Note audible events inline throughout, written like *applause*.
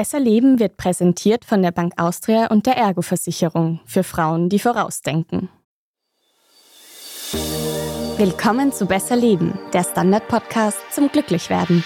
Besser Leben wird präsentiert von der Bank Austria und der Ergo-Versicherung für Frauen, die vorausdenken. Willkommen zu Besser Leben, der Standard-Podcast zum Glücklichwerden.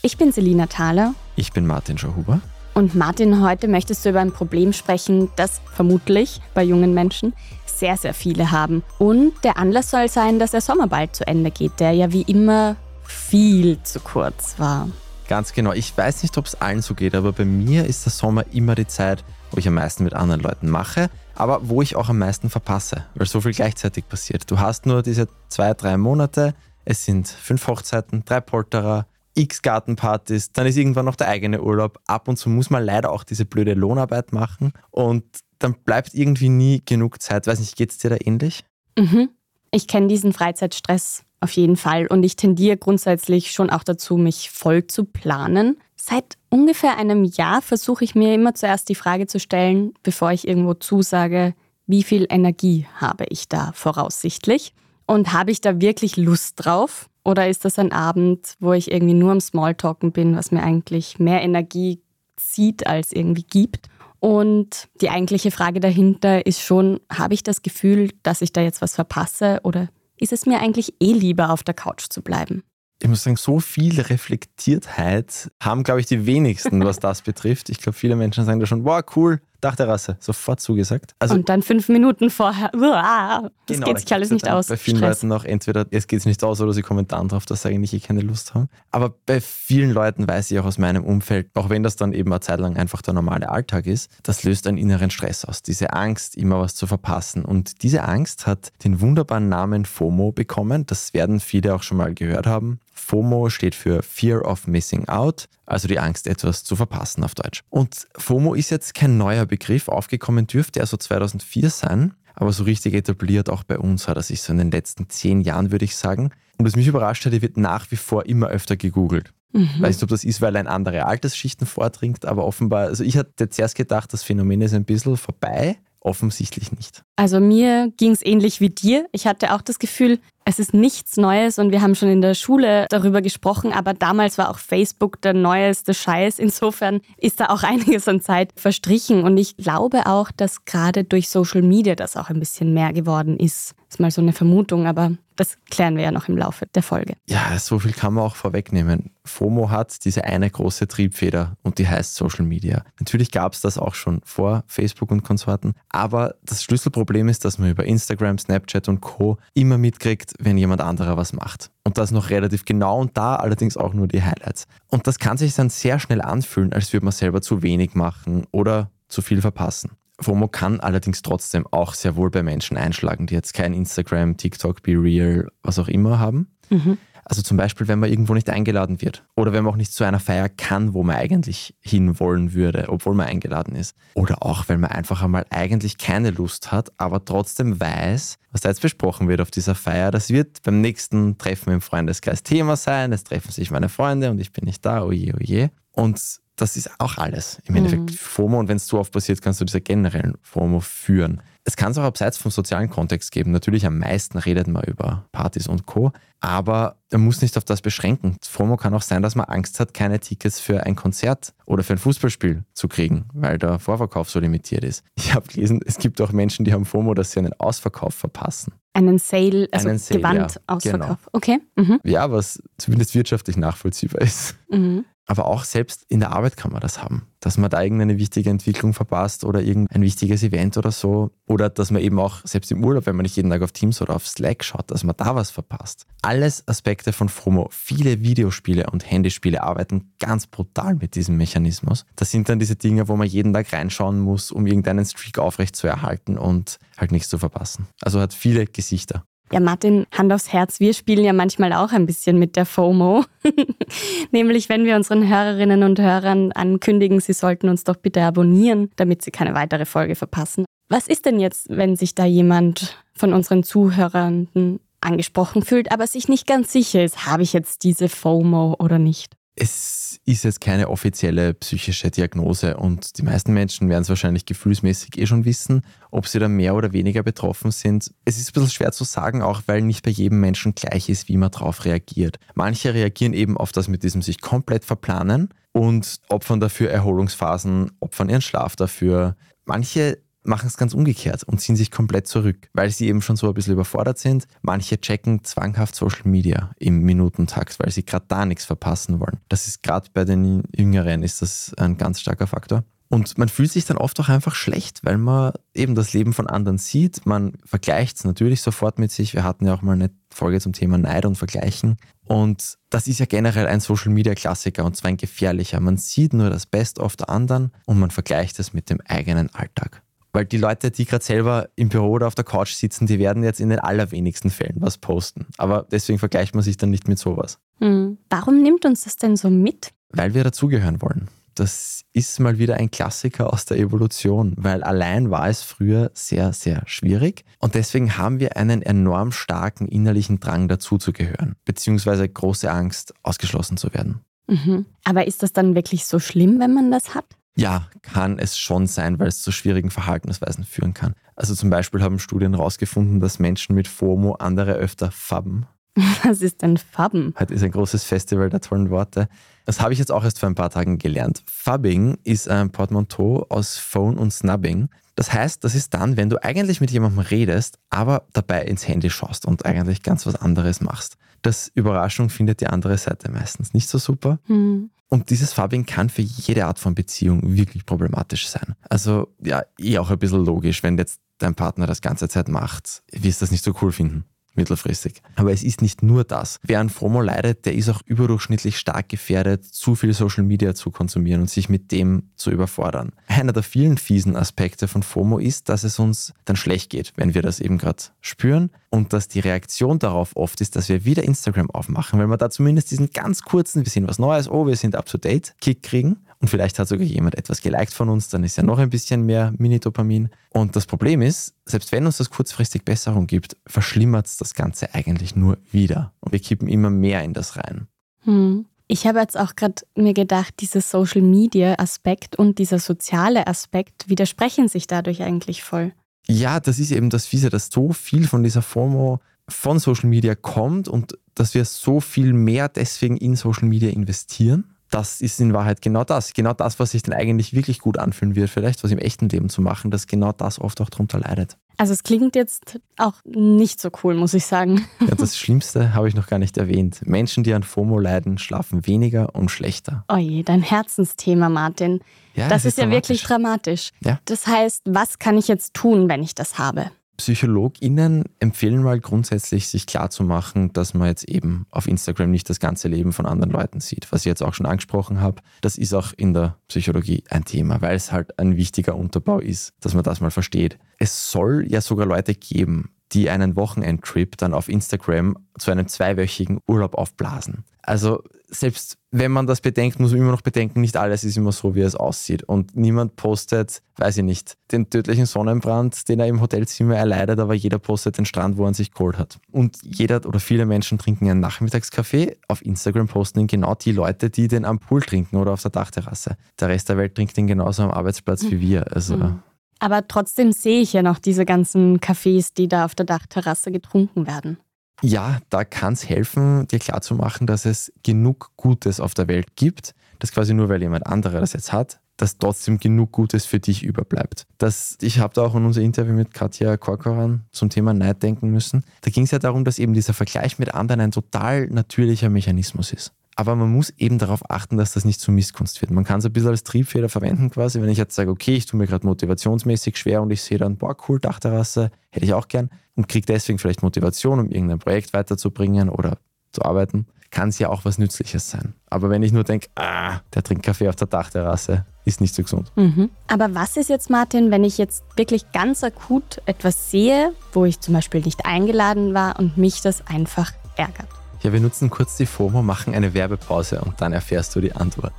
Ich bin Selina Thaler. Ich bin Martin Schauhuber. Und Martin, heute möchtest du über ein Problem sprechen, das vermutlich bei jungen Menschen sehr, sehr viele haben. Und der Anlass soll sein, dass der Sommer bald zu Ende geht, der ja wie immer viel zu kurz war. Ganz genau. Ich weiß nicht, ob es allen so geht, aber bei mir ist der Sommer immer die Zeit, wo ich am meisten mit anderen Leuten mache, aber wo ich auch am meisten verpasse, weil so viel gleichzeitig passiert. Du hast nur diese zwei, drei Monate, es sind fünf Hochzeiten, drei Polterer, x Gartenpartys, dann ist irgendwann noch der eigene Urlaub. Ab und zu muss man leider auch diese blöde Lohnarbeit machen und dann bleibt irgendwie nie genug Zeit. Weiß nicht, geht es dir da ähnlich? Mhm. Ich kenne diesen Freizeitstress auf jeden Fall und ich tendiere grundsätzlich schon auch dazu, mich voll zu planen. Seit ungefähr einem Jahr versuche ich mir immer zuerst die Frage zu stellen, bevor ich irgendwo zusage, wie viel Energie habe ich da voraussichtlich und habe ich da wirklich Lust drauf? Oder ist das ein Abend, wo ich irgendwie nur am Smalltalken bin, was mir eigentlich mehr Energie zieht als irgendwie gibt? Und die eigentliche Frage dahinter ist schon, habe ich das Gefühl, dass ich da jetzt was verpasse oder ist es mir eigentlich eh lieber, auf der Couch zu bleiben? Ich muss sagen, so viel Reflektiertheit haben, glaube ich, die wenigsten, was das *laughs* betrifft. Ich glaube, viele Menschen sagen da schon, wow, cool, Dachterrasse, sofort zugesagt. Also, und dann fünf Minuten vorher, *laughs* uah, das genau, geht sich alles nicht aus. Bei vielen Stress. Leuten auch entweder, es geht nicht aus oder sie kommen dann drauf, dass sie eigentlich eh keine Lust haben. Aber bei vielen Leuten weiß ich auch aus meinem Umfeld, auch wenn das dann eben eine Zeit lang einfach der normale Alltag ist, das löst einen inneren Stress aus. Diese Angst, immer was zu verpassen. Und diese Angst hat den wunderbaren Namen FOMO bekommen. Das werden viele auch schon mal gehört haben. FOMO steht für Fear of Missing Out, also die Angst, etwas zu verpassen auf Deutsch. Und FOMO ist jetzt kein neuer Begriff, aufgekommen dürfte er so 2004 sein, aber so richtig etabliert auch bei uns hat er sich so in den letzten zehn Jahren, würde ich sagen. Und was mich überrascht hat, er wird nach wie vor immer öfter gegoogelt. Mhm. Weiß nicht, ob das ist, weil er in andere Altersschichten vordringt, aber offenbar, also ich hatte zuerst gedacht, das Phänomen ist ein bisschen vorbei, offensichtlich nicht. Also mir ging es ähnlich wie dir. Ich hatte auch das Gefühl, es ist nichts Neues und wir haben schon in der Schule darüber gesprochen, aber damals war auch Facebook der neueste Scheiß. Insofern ist da auch *laughs* einiges an Zeit verstrichen und ich glaube auch, dass gerade durch Social Media das auch ein bisschen mehr geworden ist. Das ist mal so eine Vermutung, aber das klären wir ja noch im Laufe der Folge. Ja, so viel kann man auch vorwegnehmen. FOMO hat diese eine große Triebfeder und die heißt Social Media. Natürlich gab es das auch schon vor Facebook und Konsorten, aber das Schlüsselproblem ist, dass man über Instagram, Snapchat und Co. immer mitkriegt, wenn jemand anderer was macht. Und das noch relativ genau und da allerdings auch nur die Highlights. Und das kann sich dann sehr schnell anfühlen, als würde man selber zu wenig machen oder zu viel verpassen. FOMO kann allerdings trotzdem auch sehr wohl bei Menschen einschlagen, die jetzt kein Instagram, TikTok, Be Real, was auch immer haben. Mhm. Also zum Beispiel, wenn man irgendwo nicht eingeladen wird oder wenn man auch nicht zu einer Feier kann, wo man eigentlich hinwollen würde, obwohl man eingeladen ist. Oder auch, wenn man einfach einmal eigentlich keine Lust hat, aber trotzdem weiß, was da jetzt besprochen wird auf dieser Feier, das wird beim nächsten Treffen im Freundeskreis Thema sein. Es treffen sich meine Freunde und ich bin nicht da, oje, oje. Und das ist auch alles. Im Endeffekt mhm. FOMO und wenn es zu oft passiert, kannst du diese generellen FOMO führen. Es kann es auch abseits vom sozialen Kontext geben. Natürlich am meisten redet man über Partys und Co. Aber man muss nicht auf das beschränken. FOMO kann auch sein, dass man Angst hat, keine Tickets für ein Konzert oder für ein Fußballspiel zu kriegen, weil der Vorverkauf so limitiert ist. Ich habe gelesen, es gibt auch Menschen, die haben FOMO, dass sie einen Ausverkauf verpassen. Einen Sale, also einen Sale, Gewandausverkauf. Ja, genau. Okay. Mhm. Ja, was zumindest wirtschaftlich nachvollziehbar ist. Mhm. Aber auch selbst in der Arbeit kann man das haben, dass man da irgendeine wichtige Entwicklung verpasst oder irgendein wichtiges Event oder so. Oder dass man eben auch selbst im Urlaub, wenn man nicht jeden Tag auf Teams oder auf Slack schaut, dass man da was verpasst. Alles Aspekte von FOMO. Viele Videospiele und Handyspiele arbeiten ganz brutal mit diesem Mechanismus. Das sind dann diese Dinge, wo man jeden Tag reinschauen muss, um irgendeinen Streak aufrecht zu erhalten und halt nichts zu verpassen. Also hat viele Gesichter. Ja, Martin, Hand aufs Herz, wir spielen ja manchmal auch ein bisschen mit der FOMO. *laughs* Nämlich, wenn wir unseren Hörerinnen und Hörern ankündigen, sie sollten uns doch bitte abonnieren, damit sie keine weitere Folge verpassen. Was ist denn jetzt, wenn sich da jemand von unseren Zuhörern angesprochen fühlt, aber sich nicht ganz sicher ist, habe ich jetzt diese FOMO oder nicht? Es ist jetzt keine offizielle psychische Diagnose und die meisten Menschen werden es wahrscheinlich gefühlsmäßig eh schon wissen, ob sie da mehr oder weniger betroffen sind. Es ist ein bisschen schwer zu sagen, auch weil nicht bei jedem Menschen gleich ist, wie man darauf reagiert. Manche reagieren eben auf das mit diesem sich komplett verplanen und opfern dafür Erholungsphasen, opfern ihren Schlaf dafür. Manche machen es ganz umgekehrt und ziehen sich komplett zurück, weil sie eben schon so ein bisschen überfordert sind. Manche checken zwanghaft Social Media im Minutentakt, weil sie gerade da nichts verpassen wollen. Das ist gerade bei den Jüngeren ist das ein ganz starker Faktor. Und man fühlt sich dann oft auch einfach schlecht, weil man eben das Leben von anderen sieht. Man vergleicht es natürlich sofort mit sich. Wir hatten ja auch mal eine Folge zum Thema Neid und Vergleichen. Und das ist ja generell ein Social-Media-Klassiker und zwar ein gefährlicher. Man sieht nur das Best of der anderen und man vergleicht es mit dem eigenen Alltag. Weil die Leute, die gerade selber im Büro oder auf der Couch sitzen, die werden jetzt in den allerwenigsten Fällen was posten. Aber deswegen vergleicht man sich dann nicht mit sowas. Hm. Warum nimmt uns das denn so mit? Weil wir dazugehören wollen. Das ist mal wieder ein Klassiker aus der Evolution, weil allein war es früher sehr, sehr schwierig. Und deswegen haben wir einen enorm starken innerlichen Drang dazuzugehören, beziehungsweise große Angst, ausgeschlossen zu werden. Mhm. Aber ist das dann wirklich so schlimm, wenn man das hat? Ja, kann es schon sein, weil es zu schwierigen Verhaltensweisen führen kann. Also zum Beispiel haben Studien herausgefunden, dass Menschen mit FOMO andere öfter fabben. *laughs* Was ist denn Fabben? Heute ist ein großes Festival der tollen Worte. Das habe ich jetzt auch erst vor ein paar Tagen gelernt. Fubbing ist ein Portmanteau aus Phone und Snubbing. Das heißt, das ist dann, wenn du eigentlich mit jemandem redest, aber dabei ins Handy schaust und eigentlich ganz was anderes machst. Das Überraschung findet die andere Seite meistens nicht so super. Hm. Und dieses Fubbing kann für jede Art von Beziehung wirklich problematisch sein. Also ja, eh auch ein bisschen logisch, wenn jetzt dein Partner das ganze Zeit macht, wirst du das nicht so cool finden mittelfristig. Aber es ist nicht nur das. Wer an FOMO leidet, der ist auch überdurchschnittlich stark gefährdet, zu viel Social Media zu konsumieren und sich mit dem zu überfordern. Einer der vielen fiesen Aspekte von FOMO ist, dass es uns dann schlecht geht, wenn wir das eben gerade spüren und dass die Reaktion darauf oft ist, dass wir wieder Instagram aufmachen, weil wir da zumindest diesen ganz kurzen, wir sehen was Neues, oh, wir sind up to date, Kick kriegen und vielleicht hat sogar jemand etwas geliked von uns, dann ist ja noch ein bisschen mehr Mini-Dopamin. Und das Problem ist, selbst wenn uns das kurzfristig Besserung gibt, verschlimmert es das Ganze eigentlich nur wieder. Und wir kippen immer mehr in das rein. Hm. Ich habe jetzt auch gerade mir gedacht, dieser Social Media Aspekt und dieser soziale Aspekt widersprechen sich dadurch eigentlich voll. Ja, das ist eben das Fiese, dass so viel von dieser FOMO von Social Media kommt und dass wir so viel mehr deswegen in Social Media investieren das ist in Wahrheit genau das. Genau das, was sich dann eigentlich wirklich gut anfühlen wird, vielleicht was im echten Leben zu machen, dass genau das oft auch darunter leidet. Also es klingt jetzt auch nicht so cool, muss ich sagen. Ja, *laughs* das Schlimmste habe ich noch gar nicht erwähnt. Menschen, die an FOMO leiden, schlafen weniger und schlechter. Oh je, dein Herzensthema, Martin. Ja, das, das ist, ist ja wirklich dramatisch. Ja. Das heißt, was kann ich jetzt tun, wenn ich das habe? PsychologInnen empfehlen mal grundsätzlich, sich klarzumachen, dass man jetzt eben auf Instagram nicht das ganze Leben von anderen Leuten sieht. Was ich jetzt auch schon angesprochen habe, das ist auch in der Psychologie ein Thema, weil es halt ein wichtiger Unterbau ist, dass man das mal versteht. Es soll ja sogar Leute geben, die einen Wochenendtrip dann auf Instagram zu einem zweiwöchigen Urlaub aufblasen. Also selbst wenn man das bedenkt, muss man immer noch bedenken, nicht alles ist immer so, wie es aussieht. Und niemand postet, weiß ich nicht, den tödlichen Sonnenbrand, den er im Hotelzimmer erleidet, aber jeder postet den Strand, wo er sich geholt hat. Und jeder oder viele Menschen trinken einen Nachmittagskaffee. Auf Instagram posten ihn genau die Leute, die den am Pool trinken oder auf der Dachterrasse. Der Rest der Welt trinkt den genauso am Arbeitsplatz wie wir. Also. Mhm. Aber trotzdem sehe ich ja noch diese ganzen Cafés, die da auf der Dachterrasse getrunken werden. Ja, da kann es helfen, dir klarzumachen, dass es genug Gutes auf der Welt gibt, dass quasi nur weil jemand anderer das jetzt hat, dass trotzdem genug Gutes für dich überbleibt. Das, ich habe da auch in unser Interview mit Katja Korkoran zum Thema Neid denken müssen. Da ging es ja darum, dass eben dieser Vergleich mit anderen ein total natürlicher Mechanismus ist. Aber man muss eben darauf achten, dass das nicht zu Misskunst wird. Man kann es ein bisschen als Triebfeder verwenden quasi. Wenn ich jetzt sage, okay, ich tue mir gerade motivationsmäßig schwer und ich sehe dann, boah, cool, Dachterrasse, hätte ich auch gern und kriege deswegen vielleicht Motivation, um irgendein Projekt weiterzubringen oder zu arbeiten, kann es ja auch was Nützliches sein. Aber wenn ich nur denke, ah, der trinkt Kaffee auf der Dachterrasse, ist nicht so gesund. Mhm. Aber was ist jetzt, Martin, wenn ich jetzt wirklich ganz akut etwas sehe, wo ich zum Beispiel nicht eingeladen war und mich das einfach ärgert? Ja, wir nutzen kurz die FOMO, machen eine Werbepause und dann erfährst du die Antwort.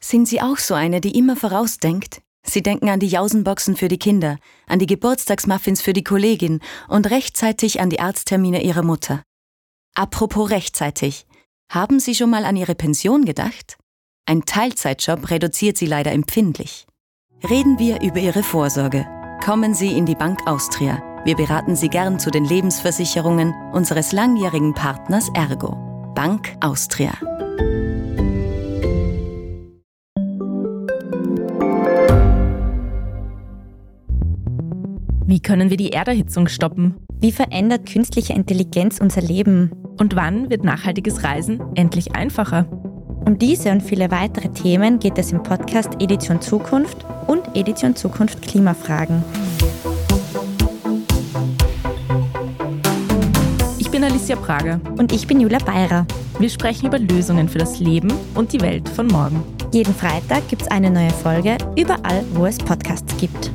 Sind Sie auch so eine, die immer vorausdenkt? Sie denken an die Jausenboxen für die Kinder, an die Geburtstagsmuffins für die Kollegin und rechtzeitig an die Arzttermine ihrer Mutter. Apropos rechtzeitig. Haben Sie schon mal an Ihre Pension gedacht? Ein Teilzeitjob reduziert Sie leider empfindlich. Reden wir über Ihre Vorsorge. Kommen Sie in die Bank Austria. Wir beraten Sie gern zu den Lebensversicherungen unseres langjährigen Partners Ergo. Bank Austria. Wie können wir die Erderhitzung stoppen? Wie verändert künstliche Intelligenz unser Leben? Und wann wird nachhaltiges Reisen endlich einfacher? Um diese und viele weitere Themen geht es im Podcast Edition Zukunft und Edition Zukunft Klimafragen. Ich bin Alicia Prager. Und ich bin Julia Beirer. Wir sprechen über Lösungen für das Leben und die Welt von morgen. Jeden Freitag gibt es eine neue Folge, überall, wo es Podcasts gibt.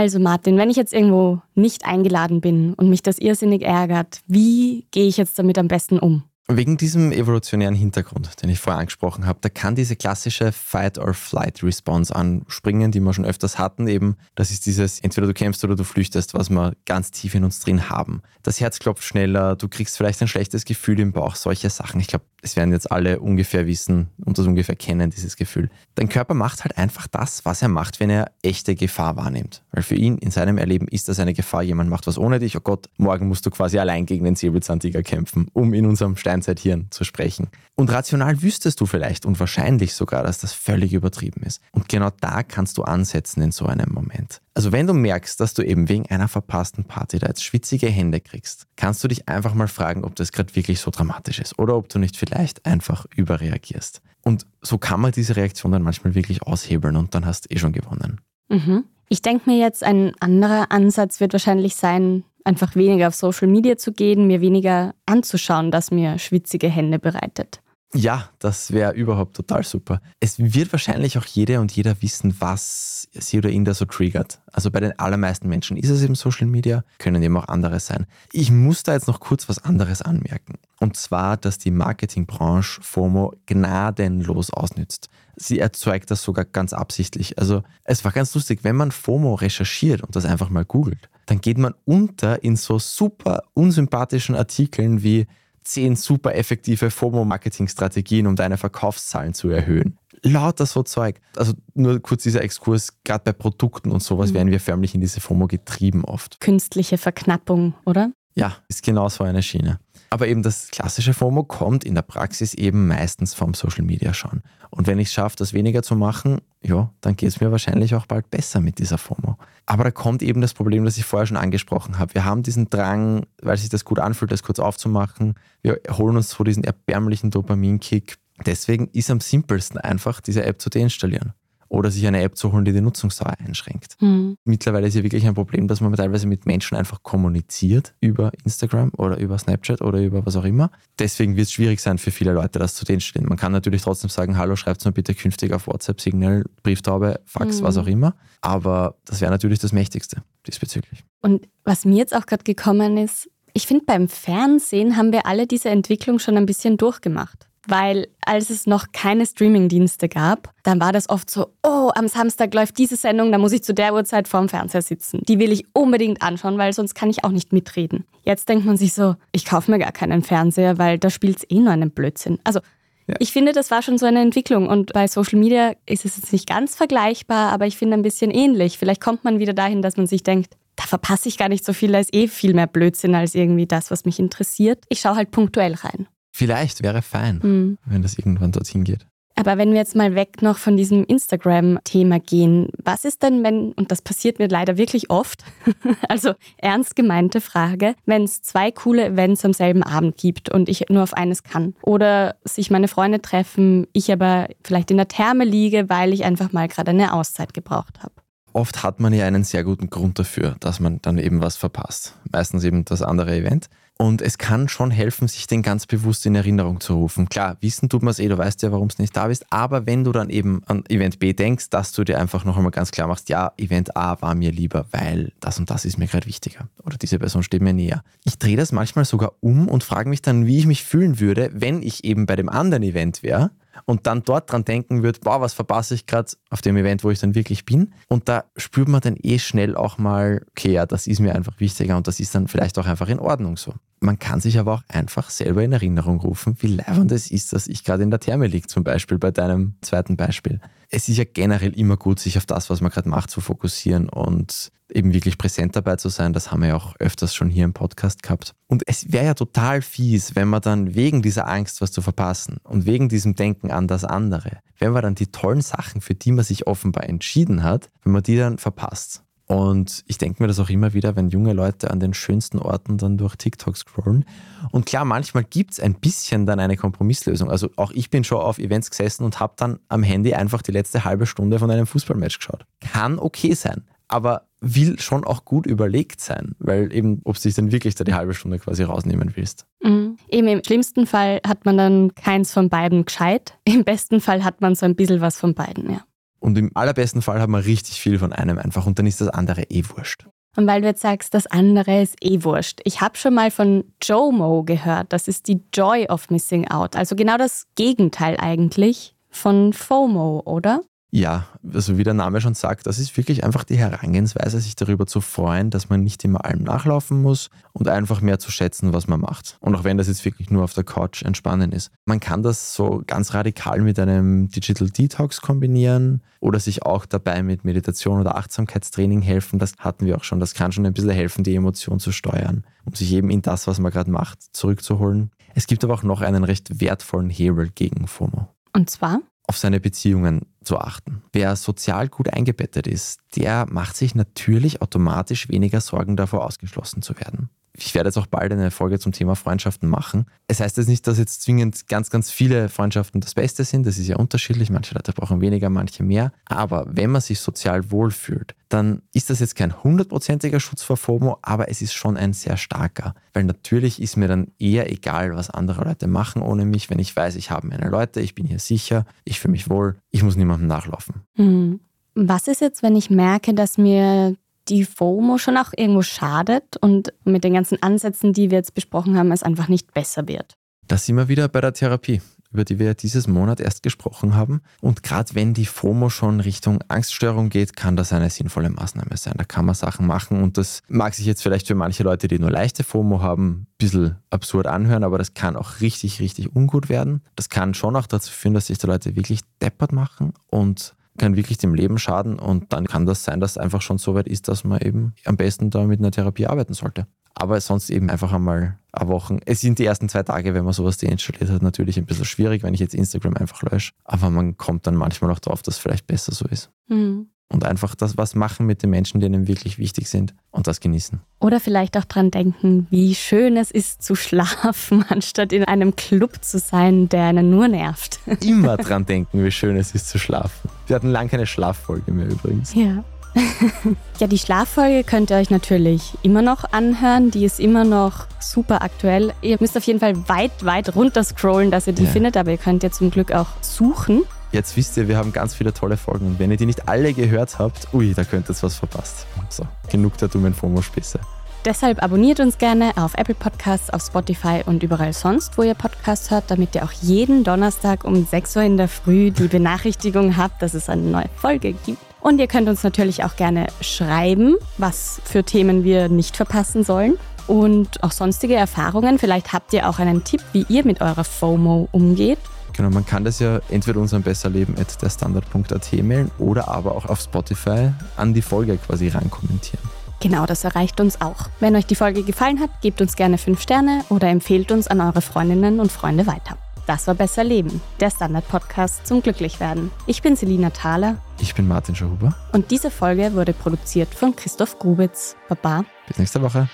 Also Martin, wenn ich jetzt irgendwo nicht eingeladen bin und mich das irrsinnig ärgert, wie gehe ich jetzt damit am besten um? Wegen diesem evolutionären Hintergrund, den ich vorher angesprochen habe, da kann diese klassische Fight-or-Flight-Response anspringen, die wir schon öfters hatten. Eben, das ist dieses, entweder du kämpfst oder du flüchtest, was wir ganz tief in uns drin haben. Das Herz klopft schneller, du kriegst vielleicht ein schlechtes Gefühl im Bauch, solche Sachen. Ich glaube, es werden jetzt alle ungefähr wissen und das ungefähr kennen, dieses Gefühl. Dein Körper macht halt einfach das, was er macht, wenn er echte Gefahr wahrnimmt. Weil für ihn in seinem Erleben ist das eine Gefahr. Jemand macht was ohne dich. Oh Gott, morgen musst du quasi allein gegen den Säbelzahntiger kämpfen, um in unserem Steinzeithirn zu sprechen. Und rational wüsstest du vielleicht und wahrscheinlich sogar, dass das völlig übertrieben ist. Und genau da kannst du ansetzen in so einem Moment. Also wenn du merkst, dass du eben wegen einer verpassten Party da jetzt schwitzige Hände kriegst, kannst du dich einfach mal fragen, ob das gerade wirklich so dramatisch ist oder ob du nicht vielleicht einfach überreagierst. Und so kann man diese Reaktion dann manchmal wirklich aushebeln und dann hast du eh schon gewonnen. Mhm. Ich denke mir jetzt, ein anderer Ansatz wird wahrscheinlich sein, einfach weniger auf Social Media zu gehen, mir weniger anzuschauen, das mir schwitzige Hände bereitet. Ja, das wäre überhaupt total super. Es wird wahrscheinlich auch jede und jeder wissen, was sie oder ihn da so triggert. Also bei den allermeisten Menschen ist es eben Social Media, können eben auch andere sein. Ich muss da jetzt noch kurz was anderes anmerken. Und zwar, dass die Marketingbranche FOMO gnadenlos ausnützt. Sie erzeugt das sogar ganz absichtlich. Also es war ganz lustig, wenn man FOMO recherchiert und das einfach mal googelt, dann geht man unter in so super unsympathischen Artikeln wie zehn super effektive FOMO-Marketing-Strategien, um deine Verkaufszahlen zu erhöhen. Lauter so Zeug. Also nur kurz dieser Exkurs, gerade bei Produkten und sowas mhm. werden wir förmlich in diese FOMO getrieben oft. Künstliche Verknappung, oder? Ja, ist genau so eine Schiene. Aber eben das klassische FOMO kommt in der Praxis eben meistens vom Social Media schauen. Und wenn ich es schaffe, das weniger zu machen, ja, dann geht es mir wahrscheinlich auch bald besser mit dieser FOMO. Aber da kommt eben das Problem, das ich vorher schon angesprochen habe. Wir haben diesen Drang, weil sich das gut anfühlt, das kurz aufzumachen. Wir holen uns so diesen erbärmlichen Dopaminkick. Deswegen ist am simpelsten einfach, diese App zu deinstallieren oder sich eine App zu holen, die die Nutzungsdauer einschränkt. Mhm. Mittlerweile ist ja wirklich ein Problem, dass man teilweise mit Menschen einfach kommuniziert über Instagram oder über Snapchat oder über was auch immer. Deswegen wird es schwierig sein für viele Leute, das zu deinstallieren. Man kann natürlich trotzdem sagen, hallo, schreibt mir bitte künftig auf WhatsApp, Signal, Brieftaube, Fax, mhm. was auch immer. Aber das wäre natürlich das Mächtigste diesbezüglich. Und was mir jetzt auch gerade gekommen ist, ich finde, beim Fernsehen haben wir alle diese Entwicklung schon ein bisschen durchgemacht weil als es noch keine Streamingdienste gab, dann war das oft so, oh, am Samstag läuft diese Sendung, da muss ich zu der Uhrzeit vorm Fernseher sitzen. Die will ich unbedingt anschauen, weil sonst kann ich auch nicht mitreden. Jetzt denkt man sich so, ich kaufe mir gar keinen Fernseher, weil da spielt es eh nur einen Blödsinn. Also ja. ich finde, das war schon so eine Entwicklung und bei Social Media ist es jetzt nicht ganz vergleichbar, aber ich finde ein bisschen ähnlich. Vielleicht kommt man wieder dahin, dass man sich denkt, da verpasse ich gar nicht so viel, da ist eh viel mehr Blödsinn als irgendwie das, was mich interessiert. Ich schaue halt punktuell rein. Vielleicht wäre fein, mhm. wenn das irgendwann dorthin geht. Aber wenn wir jetzt mal weg noch von diesem Instagram-Thema gehen, was ist denn, wenn, und das passiert mir leider wirklich oft, *laughs* also ernst gemeinte Frage, wenn es zwei coole Events am selben Abend gibt und ich nur auf eines kann oder sich meine Freunde treffen, ich aber vielleicht in der Therme liege, weil ich einfach mal gerade eine Auszeit gebraucht habe. Oft hat man ja einen sehr guten Grund dafür, dass man dann eben was verpasst. Meistens eben das andere Event. Und es kann schon helfen, sich den ganz bewusst in Erinnerung zu rufen. Klar, wissen tut man es eh, du weißt ja, warum es nicht da bist. Aber wenn du dann eben an Event B denkst, dass du dir einfach noch einmal ganz klar machst, ja, Event A war mir lieber, weil das und das ist mir gerade wichtiger. Oder diese Person steht mir näher. Ich drehe das manchmal sogar um und frage mich dann, wie ich mich fühlen würde, wenn ich eben bei dem anderen Event wäre und dann dort dran denken würde, boah, was verpasse ich gerade auf dem Event, wo ich dann wirklich bin. Und da spürt man dann eh schnell auch mal, okay, ja, das ist mir einfach wichtiger und das ist dann vielleicht auch einfach in Ordnung so. Man kann sich aber auch einfach selber in Erinnerung rufen, wie leibend es ist, dass ich gerade in der Therme liege, zum Beispiel bei deinem zweiten Beispiel. Es ist ja generell immer gut, sich auf das, was man gerade macht, zu fokussieren und eben wirklich präsent dabei zu sein. Das haben wir ja auch öfters schon hier im Podcast gehabt. Und es wäre ja total fies, wenn man dann wegen dieser Angst, was zu verpassen und wegen diesem Denken an das andere, wenn man dann die tollen Sachen, für die man sich offenbar entschieden hat, wenn man die dann verpasst. Und ich denke mir das auch immer wieder, wenn junge Leute an den schönsten Orten dann durch TikTok scrollen. Und klar, manchmal gibt es ein bisschen dann eine Kompromisslösung. Also auch ich bin schon auf Events gesessen und habe dann am Handy einfach die letzte halbe Stunde von einem Fußballmatch geschaut. Kann okay sein, aber will schon auch gut überlegt sein, weil eben, ob du dich dann wirklich da die halbe Stunde quasi rausnehmen willst. Mhm. Eben im schlimmsten Fall hat man dann keins von beiden gescheit. Im besten Fall hat man so ein bisschen was von beiden, ja. Und im allerbesten Fall hat man richtig viel von einem einfach und dann ist das andere eh wurscht. Und weil du jetzt sagst, das andere ist eh wurscht. Ich habe schon mal von JOMO gehört. Das ist die Joy of Missing Out. Also genau das Gegenteil eigentlich von FOMO, oder? Ja, also wie der Name schon sagt, das ist wirklich einfach die Herangehensweise, sich darüber zu freuen, dass man nicht immer allem nachlaufen muss und einfach mehr zu schätzen, was man macht. Und auch wenn das jetzt wirklich nur auf der Couch entspannen ist. Man kann das so ganz radikal mit einem Digital Detox kombinieren oder sich auch dabei mit Meditation oder Achtsamkeitstraining helfen. Das hatten wir auch schon. Das kann schon ein bisschen helfen, die Emotion zu steuern, um sich eben in das, was man gerade macht, zurückzuholen. Es gibt aber auch noch einen recht wertvollen Hebel gegen FOMO. Und zwar? Auf seine Beziehungen zu achten. Wer sozial gut eingebettet ist, der macht sich natürlich automatisch weniger Sorgen davor, ausgeschlossen zu werden. Ich werde jetzt auch bald eine Folge zum Thema Freundschaften machen. Es heißt jetzt nicht, dass jetzt zwingend ganz, ganz viele Freundschaften das Beste sind. Das ist ja unterschiedlich. Manche Leute brauchen weniger, manche mehr. Aber wenn man sich sozial wohlfühlt, dann ist das jetzt kein hundertprozentiger Schutz vor FOMO, aber es ist schon ein sehr starker. Weil natürlich ist mir dann eher egal, was andere Leute machen ohne mich, wenn ich weiß, ich habe meine Leute, ich bin hier sicher, ich fühle mich wohl, ich muss niemandem nachlaufen. Hm. Was ist jetzt, wenn ich merke, dass mir die FOMO schon auch irgendwo schadet und mit den ganzen Ansätzen, die wir jetzt besprochen haben, es einfach nicht besser wird. Da sind wir wieder bei der Therapie, über die wir dieses Monat erst gesprochen haben. Und gerade wenn die FOMO schon Richtung Angststörung geht, kann das eine sinnvolle Maßnahme sein. Da kann man Sachen machen und das mag sich jetzt vielleicht für manche Leute, die nur leichte FOMO haben, ein bisschen absurd anhören, aber das kann auch richtig, richtig ungut werden. Das kann schon auch dazu führen, dass sich die Leute wirklich deppert machen und kann wirklich dem Leben schaden und dann kann das sein, dass es einfach schon so weit ist, dass man eben am besten da mit einer Therapie arbeiten sollte. Aber sonst eben einfach einmal eine Woche. Es sind die ersten zwei Tage, wenn man sowas deinstalliert hat, natürlich ein bisschen schwierig, wenn ich jetzt Instagram einfach lösche. Aber man kommt dann manchmal auch drauf, dass es vielleicht besser so ist. Mhm und einfach das was machen mit den Menschen, die einem wirklich wichtig sind und das genießen. Oder vielleicht auch dran denken, wie schön es ist zu schlafen, *laughs* anstatt in einem Club zu sein, der einen nur nervt. Immer *laughs* dran denken, wie schön es ist zu schlafen. Wir hatten lange keine Schlaffolge mehr übrigens. Ja. *laughs* ja, die Schlaffolge könnt ihr euch natürlich immer noch anhören. Die ist immer noch super aktuell. Ihr müsst auf jeden Fall weit, weit runter scrollen, dass ihr die ja. findet, aber ihr könnt ja zum Glück auch suchen. Jetzt wisst ihr, wir haben ganz viele tolle Folgen und wenn ihr die nicht alle gehört habt, ui, da könnt ihr was verpasst. So, genug der dummen FOMO-Spisse. Deshalb abonniert uns gerne auf Apple Podcasts, auf Spotify und überall sonst, wo ihr Podcasts hört, damit ihr auch jeden Donnerstag um 6 Uhr in der Früh die Benachrichtigung habt, dass es eine neue Folge gibt. Und ihr könnt uns natürlich auch gerne schreiben, was für Themen wir nicht verpassen sollen. Und auch sonstige Erfahrungen. Vielleicht habt ihr auch einen Tipp, wie ihr mit eurer FOMO umgeht. Genau, man kann das ja entweder unserem Besserleben at derstandard.at mailen oder aber auch auf Spotify an die Folge quasi reinkommentieren. Genau, das erreicht uns auch. Wenn euch die Folge gefallen hat, gebt uns gerne 5 Sterne oder empfehlt uns an eure Freundinnen und Freunde weiter. Das war Besser Leben, der Standard-Podcast zum Glücklichwerden. Ich bin Selina Thaler. Ich bin Martin Schahuber. Und diese Folge wurde produziert von Christoph Grubitz. Baba. Bis nächste Woche.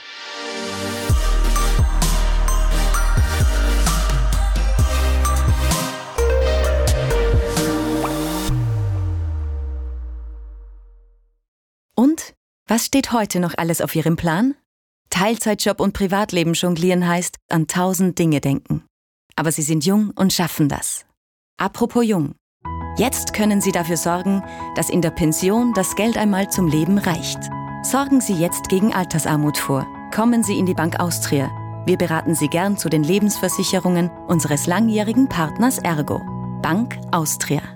Was steht heute noch alles auf Ihrem Plan? Teilzeitjob und Privatleben jonglieren heißt an tausend Dinge denken. Aber Sie sind jung und schaffen das. Apropos jung. Jetzt können Sie dafür sorgen, dass in der Pension das Geld einmal zum Leben reicht. Sorgen Sie jetzt gegen Altersarmut vor. Kommen Sie in die Bank Austria. Wir beraten Sie gern zu den Lebensversicherungen unseres langjährigen Partners Ergo. Bank Austria.